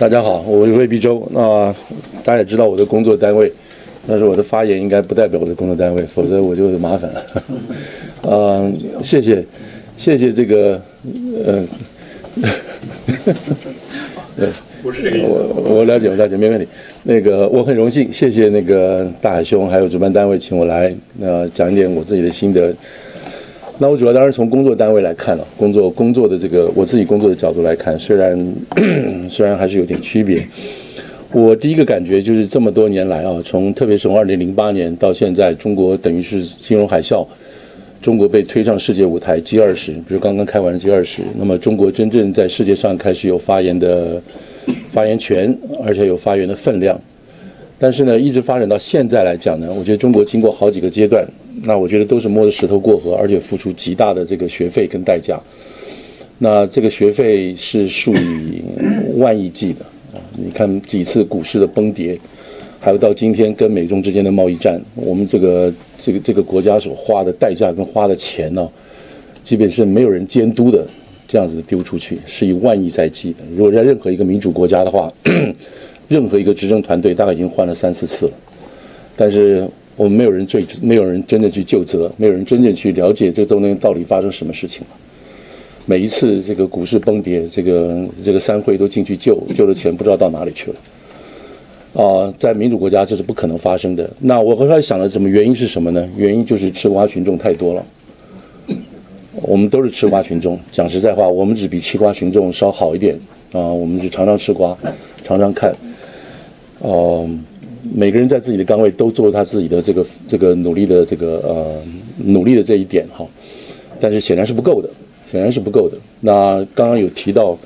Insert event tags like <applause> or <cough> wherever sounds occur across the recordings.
大家好，我是魏必洲。那大家也知道我的工作单位，但是我的发言应该不代表我的工作单位，否则我就麻烦了。嗯，<laughs> 谢谢，谢谢这个，呃，<laughs> 对，不是这个意思。我我了解，我了解，没问题。那个我很荣幸，谢谢那个大海兄还有主办单位请我来，那讲一点我自己的心得。那我主要当然从工作单位来看了，工作工作的这个我自己工作的角度来看，虽然虽然还是有点区别。我第一个感觉就是这么多年来啊，从特别是从二零零八年到现在，中国等于是金融海啸，中国被推上世界舞台 G 二十，比如刚刚开完 G 二十，那么中国真正在世界上开始有发言的发言权，而且有发言的分量。但是呢，一直发展到现在来讲呢，我觉得中国经过好几个阶段。那我觉得都是摸着石头过河，而且付出极大的这个学费跟代价。那这个学费是数以万亿计的啊！你看几次股市的崩跌，还有到今天跟美中之间的贸易战，我们这个这个这个国家所花的代价跟花的钱呢，基本是没有人监督的，这样子丢出去是以万亿在计的。如果在任何一个民主国家的话，<coughs> 任何一个执政团队大概已经换了三四次了，但是。我们没有人追，没有人真的去就责，没有人真正去了解这中间到底发生什么事情了。每一次这个股市崩跌，这个这个三会都进去救，救的钱不知道到哪里去了。啊，在民主国家这是不可能发生的。那我后来想了，怎么原因是什么呢？原因就是吃瓜群众太多了。我们都是吃瓜群众，讲实在话，我们只比吃瓜群众稍好一点啊。我们就常常吃瓜，常常看，哦。每个人在自己的岗位都做他自己的这个这个努力的这个呃努力的这一点哈，但是显然是不够的，显然是不够的。那刚刚有提到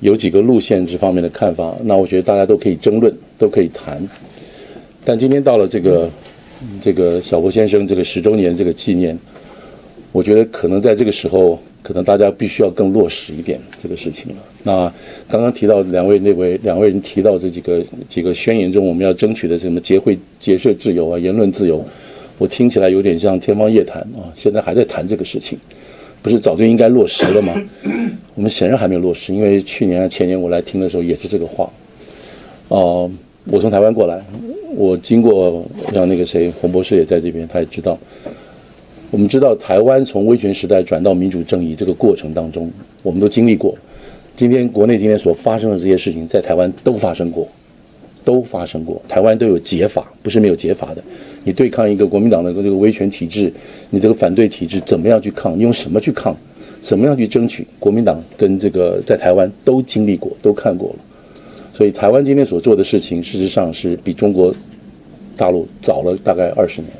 有几个路线这方面的看法，那我觉得大家都可以争论，都可以谈。但今天到了这个这个小波先生这个十周年这个纪念，我觉得可能在这个时候。可能大家必须要更落实一点这个事情了。那刚刚提到两位那位两位人提到这几个几个宣言中，我们要争取的什么结会结社自由啊、言论自由，我听起来有点像天方夜谭啊。现在还在谈这个事情，不是早就应该落实了吗？我们显然还没有落实，因为去年前年我来听的时候也是这个话。哦，我从台湾过来，我经过像那个谁洪博士也在这边，他也知道。我们知道，台湾从威权时代转到民主正义这个过程当中，我们都经历过。今天国内今天所发生的这些事情，在台湾都发生过，都发生过。台湾都有解法，不是没有解法的。你对抗一个国民党的这个威权体制，你这个反对体制怎么样去抗？用什么去抗？怎么样去争取？国民党跟这个在台湾都经历过，都看过了。所以台湾今天所做的事情，事实上是比中国大陆早了大概二十年。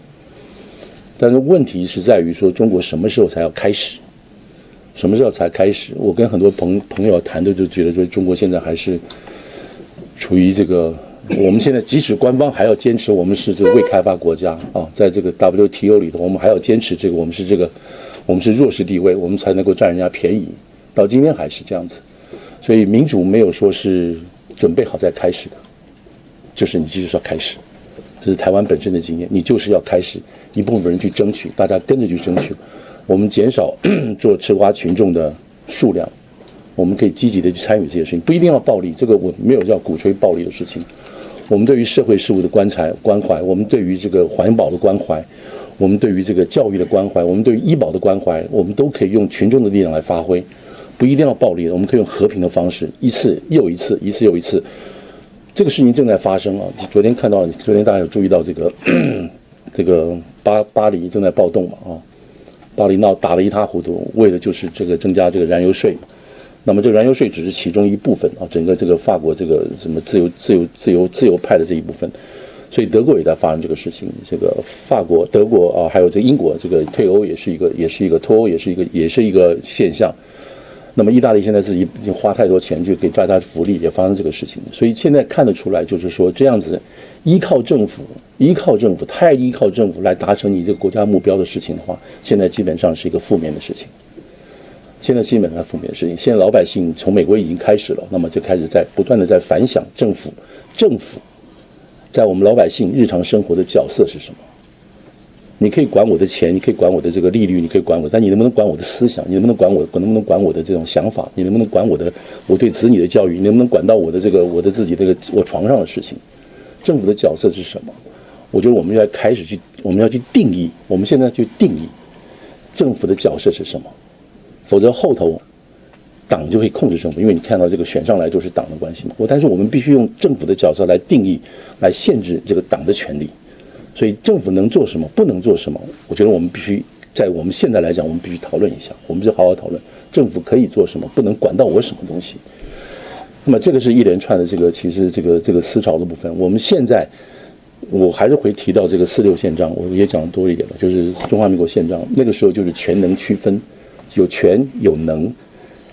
但是问题是在于说，中国什么时候才要开始？什么时候才开始？我跟很多朋朋友谈的就觉得说，中国现在还是处于这个，我们现在即使官方还要坚持我们是这个未开发国家啊，在这个 WTO 里头，我们还要坚持这个我们是这个我们是弱势地位，我们才能够占人家便宜。到今天还是这样子，所以民主没有说是准备好再开始的，就是你继续说开始。这是台湾本身的经验，你就是要开始一部分人去争取，大家跟着去争取，我们减少 <clears throat> 做吃瓜群众的数量，我们可以积极的去参与这些事情，不一定要暴力，这个我没有要鼓吹暴力的事情。我们对于社会事务的观察关怀，我们对于这个环保的关怀，我们对于这个教育的关怀，我们对于医保的关怀，我们都可以用群众的力量来发挥，不一定要暴力的，我们可以用和平的方式，一次又一次，一次又一次。这个事情正在发生啊！昨天看到，昨天大家有注意到这个，<clears throat> 这个巴巴黎正在暴动嘛啊！巴黎闹打得一塌糊涂，为的就是这个增加这个燃油税。那么这个燃油税只是其中一部分啊，整个这个法国这个什么自由自由自由自由派的这一部分，所以德国也在发生这个事情。这个法国、德国啊，还有这英国，这个退欧也是一个，也是一个脱欧，也是一个，也是一个现象。那么意大利现在自己已经花太多钱，就给大家福利，也发生这个事情。所以现在看得出来，就是说这样子依靠政府、依靠政府、太依靠政府来达成你这个国家目标的事情的话，现在基本上是一个负面的事情。现在基本上负面的事情。现在老百姓从美国已经开始了，那么就开始在不断的在反响政府，政府在我们老百姓日常生活的角色是什么？你可以管我的钱，你可以管我的这个利率，你可以管我，但你能不能管我的思想？你能不能管我？能不能管我的这种想法？你能不能管我的我对子女的教育？你能不能管到我的这个我的自己这个我床上的事情？政府的角色是什么？我觉得我们要开始去，我们要去定义。我们现在去定义政府的角色是什么？否则后头党就会控制政府，因为你看到这个选上来就是党的关系嘛。我但是我们必须用政府的角色来定义，来限制这个党的权利。所以政府能做什么，不能做什么？我觉得我们必须在我们现在来讲，我们必须讨论一下，我们就好好讨论政府可以做什么，不能管到我什么东西。那么这个是一连串的这个其实这个这个思潮的部分。我们现在我还是会提到这个四六宪章，我也讲的多一点了，就是中华民国宪章那个时候就是权能区分，有权有能，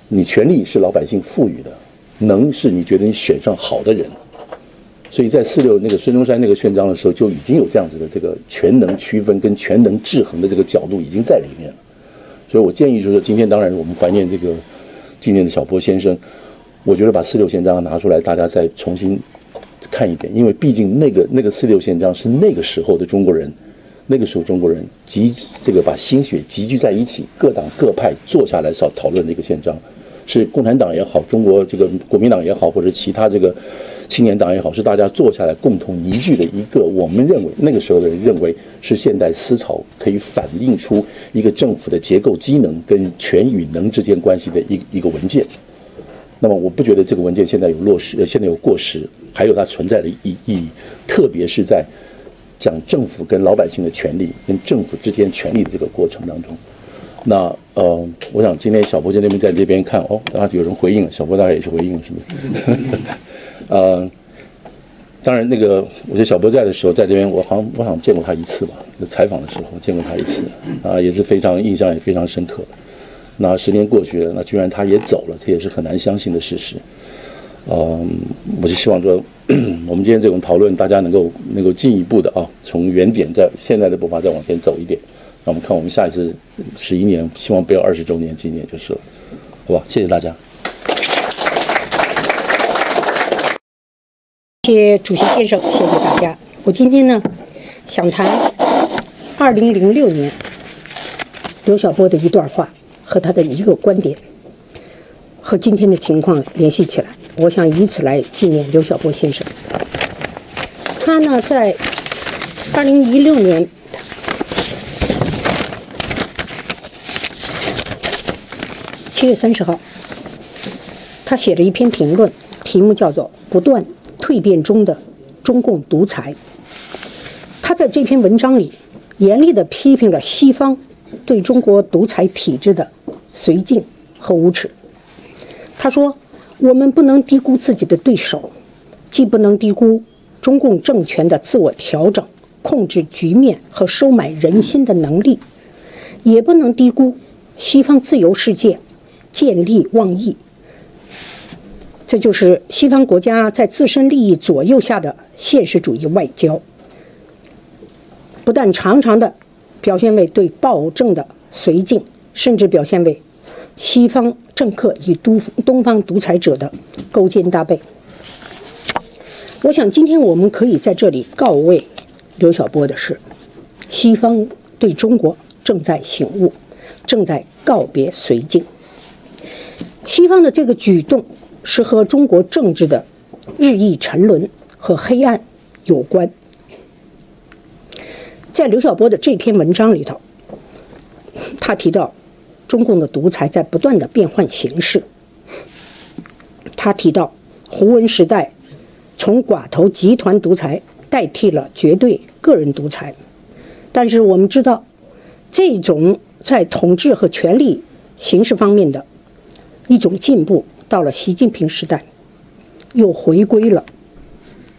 你权力是老百姓赋予的，能是你觉得你选上好的人。所以在四六那个孙中山那个宪章的时候，就已经有这样子的这个权能区分跟权能制衡的这个角度已经在里面了。所以我建议就是今天当然我们怀念这个纪念的小波先生，我觉得把四六宪章拿出来，大家再重新看一遍，因为毕竟那个那个四六宪章是那个时候的中国人，那个时候中国人集这个把心血集聚在一起，各党各派坐下来少讨论的一个宪章。是共产党也好，中国这个国民党也好，或者其他这个青年党也好，是大家坐下来共同凝聚的一个，我们认为那个时候的人认为是现代思潮可以反映出一个政府的结构机能跟权与能之间关系的一一个文件。那么我不觉得这个文件现在有落实，呃，现在有过时，还有它存在的意意义，特别是在讲政府跟老百姓的权利跟政府之间权利的这个过程当中。那呃，我想今天小波在那边在这边看哦，当然有人回应了，小波大概也是回应了，是不是？呃，当然那个，我觉得小波在的时候，在这边我好像我好像见过他一次吧，采访的时候见过他一次啊，也是非常印象也非常深刻。那十年过去了，那居然他也走了，这也是很难相信的事实。嗯，我就希望说，我们今天这种讨论，大家能够能够进一步的啊，从原点在现在的步伐再往前走一点。那我们看，我们下一次十一年，希望不要二十周年纪念就是了，好吧？谢谢大家。谢谢主席先生，谢谢大家。我今天呢，想谈二零零六年刘晓波的一段话和他的一个观点，和今天的情况联系起来，我想以此来纪念刘晓波先生。他呢，在二零一六年。七月三十号，他写了一篇评论，题目叫做《不断蜕变中的中共独裁》。他在这篇文章里严厉地批评了西方对中国独裁体制的绥靖和无耻。他说：“我们不能低估自己的对手，既不能低估中共政权的自我调整、控制局面和收买人心的能力，也不能低估西方自由世界。”见利忘义，这就是西方国家在自身利益左右下的现实主义外交。不但常常的表现为对暴政的绥靖，甚至表现为西方政客与东东方独裁者的勾肩搭背。我想，今天我们可以在这里告慰刘晓波的是，西方对中国正在醒悟，正在告别绥靖。西方的这个举动是和中国政治的日益沉沦和黑暗有关。在刘晓波的这篇文章里头，他提到中共的独裁在不断的变换形式。他提到胡文时代从寡头集团独裁代替了绝对个人独裁，但是我们知道，这种在统治和权力形式方面的。一种进步到了习近平时代，又回归了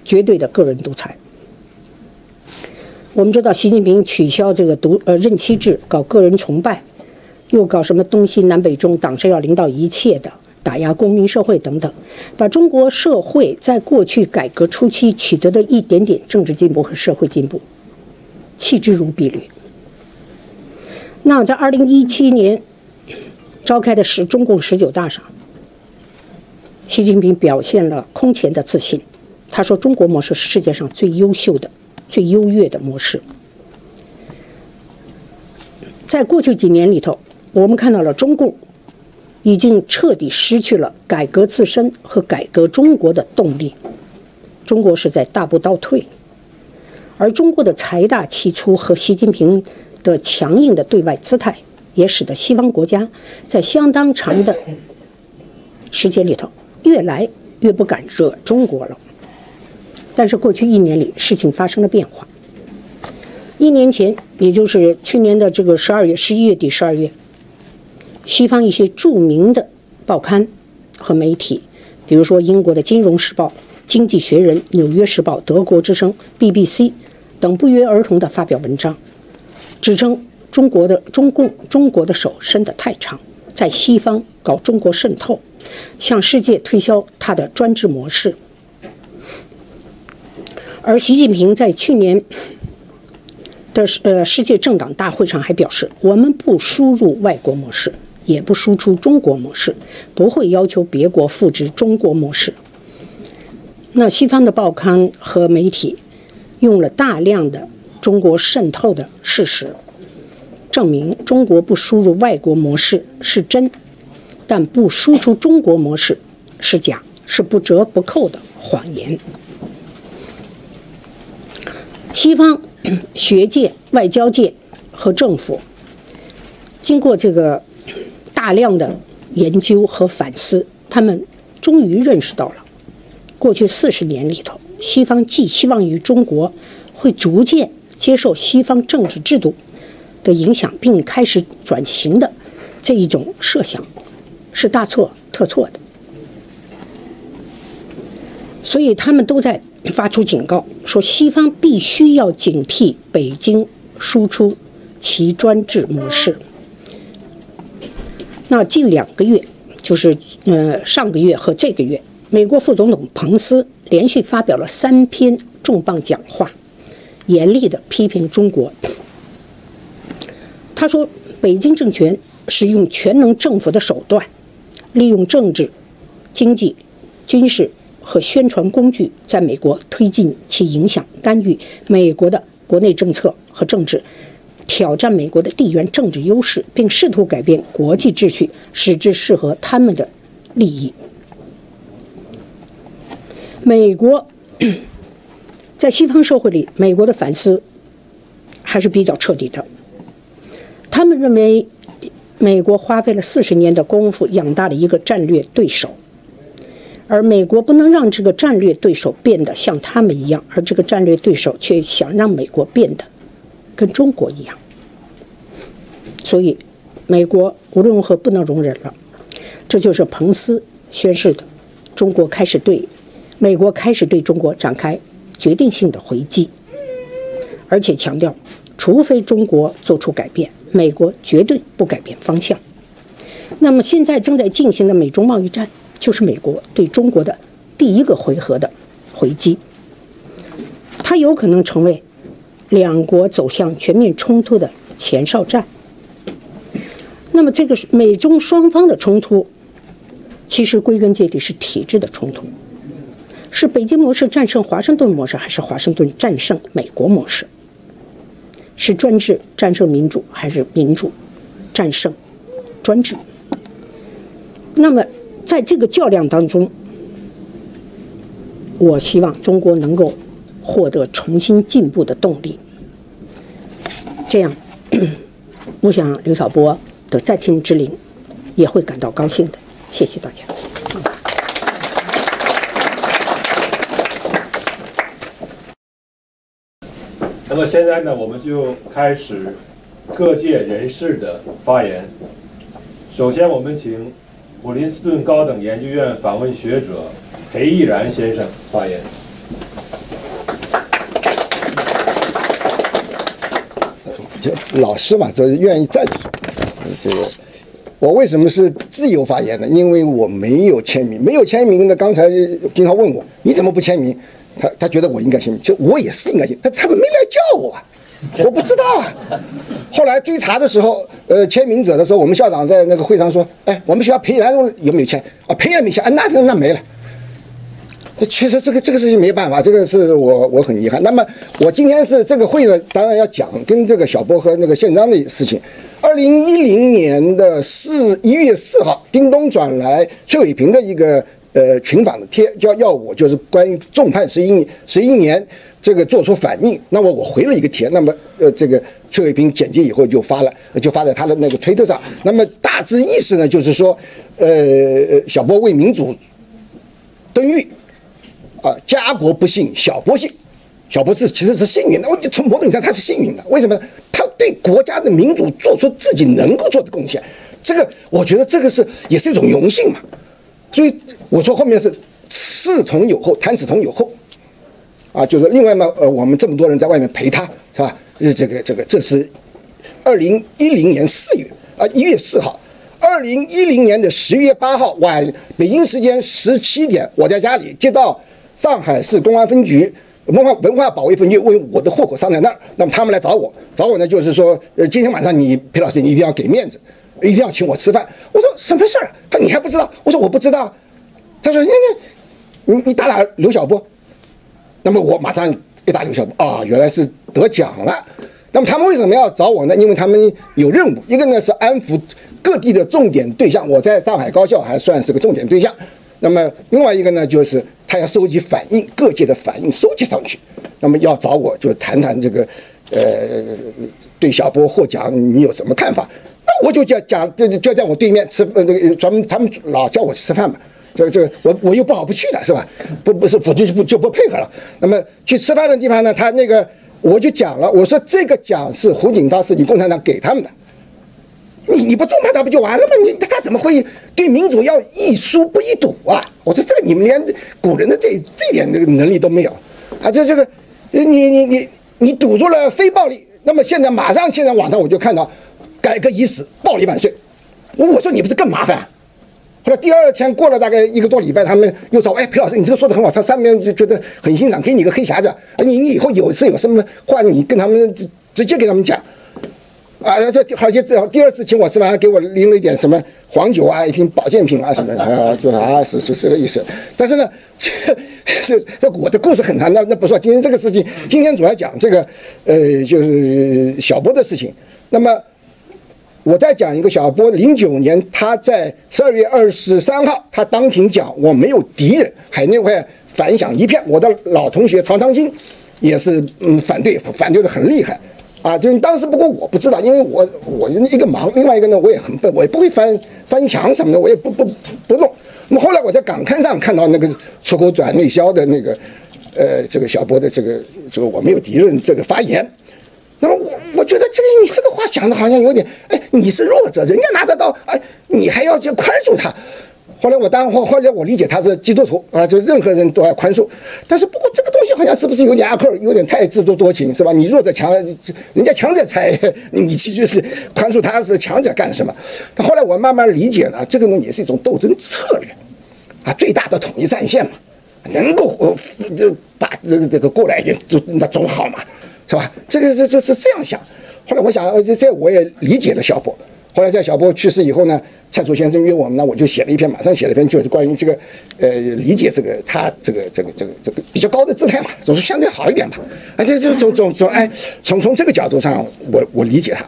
绝对的个人独裁。我们知道，习近平取消这个独呃任期制，搞个人崇拜，又搞什么东西南北中，党是要领导一切的，打压公民社会等等，把中国社会在过去改革初期取得的一点点政治进步和社会进步弃之如敝履。那在二零一七年。召开的十中共十九大上，习近平表现了空前的自信。他说：“中国模式是世界上最优秀的、最优越的模式。”在过去几年里头，我们看到了中共已经彻底失去了改革自身和改革中国的动力，中国是在大步倒退，而中国的财大气粗和习近平的强硬的对外姿态，也使得西方国家在相当长的时间里头越来越不敢惹中国了。但是过去一年里，事情发生了变化。一年前，也就是去年的这个十二月、十一月底、十二月，西方一些著名的报刊和媒体，比如说英国的《金融时报》、《经济学人》、《纽约时报》、德国之声、BBC 等，不约而同地发表文章，指称中国的中共中国的手伸得太长，在西方搞中国渗透，向世界推销他的专制模式。而习近平在去年。的呃世界政党大会上还表示，我们不输入外国模式，也不输出中国模式，不会要求别国复制中国模式。那西方的报刊和媒体用了大量的中国渗透的事实，证明中国不输入外国模式是真，但不输出中国模式是假，是不折不扣的谎言。西方。学界、外交界和政府经过这个大量的研究和反思，他们终于认识到了，过去四十年里头，西方寄希望于中国会逐渐接受西方政治制度的影响，并开始转型的这一种设想，是大错特错的。所以他们都在。发出警告说，西方必须要警惕北京输出其专制模式。那近两个月，就是呃上个月和这个月，美国副总统彭斯连续发表了三篇重磅讲话，严厉地批评中国。他说，北京政权使用全能政府的手段，利用政治、经济、军事。和宣传工具在美国推进其影响、干预美国的国内政策和政治，挑战美国的地缘政治优势，并试图改变国际秩序，使之适合他们的利益。美国 <clears throat> 在西方社会里，美国的反思还是比较彻底的。他们认为，美国花费了四十年的功夫养大了一个战略对手。而美国不能让这个战略对手变得像他们一样，而这个战略对手却想让美国变得跟中国一样，所以美国无论如何不能容忍了。这就是彭斯宣誓的：中国开始对美国开始对中国展开决定性的回击，而且强调，除非中国做出改变，美国绝对不改变方向。那么现在正在进行的美中贸易战。就是美国对中国的第一个回合的回击，它有可能成为两国走向全面冲突的前哨战。那么，这个美中双方的冲突，其实归根结底是体制的冲突，是北京模式战胜华盛顿模式，还是华盛顿战胜美国模式？是专制战胜民主，还是民主战胜专制？那么？在这个较量当中，我希望中国能够获得重新进步的动力。这样，<clears throat> 我想刘晓波的在天之灵也会感到高兴的。谢谢大家。那么现在呢，我们就开始各界人士的发言。首先，我们请。普林斯顿高等研究院访问学者裴毅然先生发言。就老师嘛，就是愿意站着。这个我为什么是自由发言呢？因为我没有签名，没有签名呢。刚才金涛问我，你怎么不签名？他他觉得我应该签名，就我也是应该签，他他们没来叫我。<laughs> 我不知道啊，后来追查的时候，呃，签名者的时候，我们校长在那个会上说：“哎，我们学校裴然有没有签？啊，裴然没签，啊，那那那没了。”这确实这个这个事情没办法，这个是我我很遗憾。那么我今天是这个会呢，当然要讲跟这个小波和那个宪章的事情。二零一零年的四一月四号，叮咚转来崔伟平的一个呃群访的贴，叫要我就是关于重判十一十一年这个做出反应。那么我回了一个贴，那么呃这个崔伟平剪辑以后就发了，就发在他的那个推特上。那么大致意思呢，就是说，呃小波为民主登狱。啊，家国不幸，小波幸。小波是其实是幸运的，我就从某种意义上他是幸运的。为什么？他对国家的民主做出自己能够做的贡献，这个我觉得这个是也是一种荣幸嘛。所以我说后面是刺同有后，谈此同有后。啊，就是另外嘛，呃，我们这么多人在外面陪他，是吧？呃，这个这个这是二零一零年四月啊一月四号，二零一零年的十月八号晚北京时间十七点，我在家里接到。上海市公安分局文化文化保卫分局问我的户口上在那儿，那么他们来找我，找我呢就是说，呃，今天晚上你裴老师你一定要给面子，一定要请我吃饭。我说什么事儿？他你还不知道？我说我不知道。他说你你你你打打刘晓波，那么我马上一打刘晓波，啊，原来是得奖了。那么他们为什么要找我呢？因为他们有任务，一个呢是安抚各地的重点对象，我在上海高校还算是个重点对象。那么另外一个呢就是。他要收集反应，各界的反应收集上去，那么要找我就谈谈这个，呃，对小波获奖你有什么看法？我就叫讲，就就在我对面吃，呃，那个专门他们老叫我去吃饭嘛，这个这个我我又不好不去的是吧？不不是，否则就不就不配合了。那么去吃饭的地方呢，他那个我就讲了，我说这个奖是胡锦涛是你共产党给他们的。你你不重判他不就完了吗？你他他怎么会对民主要一输不一赌啊？我说这个你们连古人的这这点那个能力都没有啊！这这个，你你你你堵住了非暴力，那么现在马上现在网上我就看到，改革已死，暴力万岁。我说你不是更麻烦？后来第二天过了大概一个多礼拜，他们又找哎，裴老师，你这个说的很好，他上面就觉得很欣赏，给你个黑匣子，你你以后有事有什么话，你跟他们直直接给他们讲。啊，这好像这第二次请我吃饭，还给我拎了一点什么黄酒啊，一瓶保健品啊什么的，啊，就啊是是这个意思。但是呢，这这这我的故事很长，那那不说。今天这个事情，今天主要讲这个，呃，就是小波的事情。那么，我再讲一个小波，零九年他在十二月二十三号，他当庭讲我没有敌人，海内外反响一片。我的老同学曹长青也是嗯反对，反对的很厉害。啊，就是当时不过我不知道，因为我我一个忙，另外一个呢我也很笨，我也不会翻翻墙什么的，我也不不不弄。那么后来我在港刊上看到那个出口转内销的那个，呃，这个小波的这个这个我没有敌人这个发言，那么我我觉得这个你这个话讲的好像有点，哎，你是弱者，人家拿得到，哎，你还要去宽恕他。后来我当后后来我理解他是基督徒啊，就任何人都要宽恕，但是不过这个东西好像是不是有点阿克，有点太自作多情是吧？你弱者强，人家强者才你去就是宽恕他是强者干什么？但后来我慢慢理解了，这个东西也是一种斗争策略啊，最大的统一战线嘛，能够就把这个这个过来一点就那总好嘛，是吧？这个是这是这样想。后来我想，这我也理解了小波。后来在小波去世以后呢？蔡楚先生约我们，那我就写了一篇，马上写了一篇，就是关于这个，呃，理解这个他这个这个这个这个比较高的姿态嘛，总是相对好一点嘛。啊，这这从从从哎，从从这个角度上，我我理解他。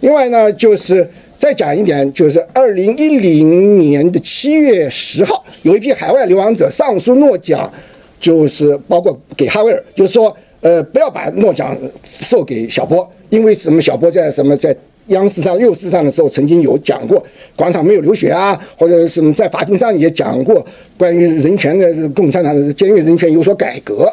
另外呢，就是再讲一点，就是二零一零年的七月十号，有一批海外流亡者上书诺奖，就是包括给哈维尔，就是说，呃，不要把诺奖授给小波，因为什么？小波在什么在？央视上、幼视上的时候，曾经有讲过广场没有流血啊，或者什么在法庭上也讲过关于人权的共产党的监狱人权有所改革。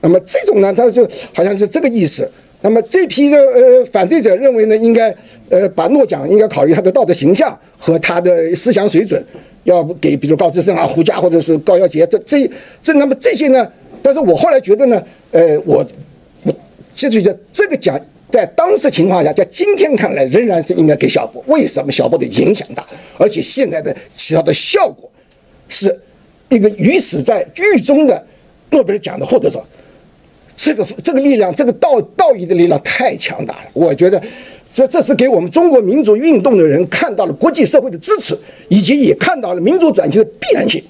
那么这种呢，他就好像是这个意思。那么这批的呃反对者认为呢，应该呃把诺奖应该考虑他的道德形象和他的思想水准，要不给比如高志胜啊、胡佳或者是高耀杰这这这那么这些呢？但是我后来觉得呢，呃，我我就觉得这个奖。在当时情况下，在今天看来，仍然是应该给小波。为什么小波的影响大，而且现在的起到的效果，是一个鱼死在狱中的诺贝尔奖的获得者。这个这个力量，这个道道义的力量太强大了。我觉得，这这是给我们中国民主运动的人看到了国际社会的支持，以及也看到了民主转型的必然性。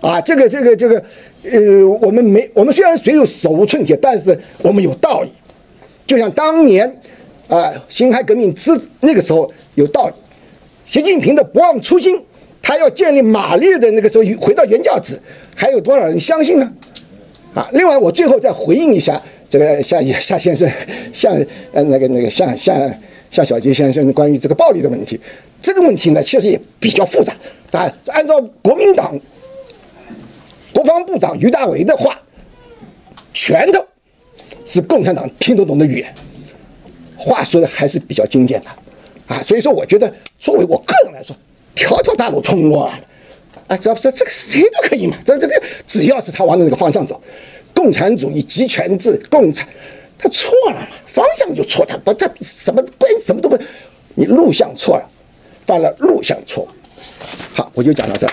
啊，这个这个这个，呃，我们没我们虽然水有手无寸铁，但是我们有道理。就像当年啊，辛亥革命之那个时候有道理。习近平的不忘初心，他要建立马列的那个时候回到原教旨，还有多少人相信呢？啊，另外我最后再回应一下这个夏夏先生，像呃那个那个像像夏小杰先生关于这个暴力的问题，这个问题呢确实也比较复杂。啊，按照国民党国防部长于大为的话，拳头是共产党听得懂的语言，话说的还是比较经典的。啊，所以说我觉得，作为我个人来说，条条大路通罗马，啊，只要不是这个谁都可以嘛，这这个只要是他往那个方向走，共产主义集权制，共产，他错了嘛，方向就错，他不他什么关什么都不，你路向错了，犯了路向错误。好，我就讲到这儿。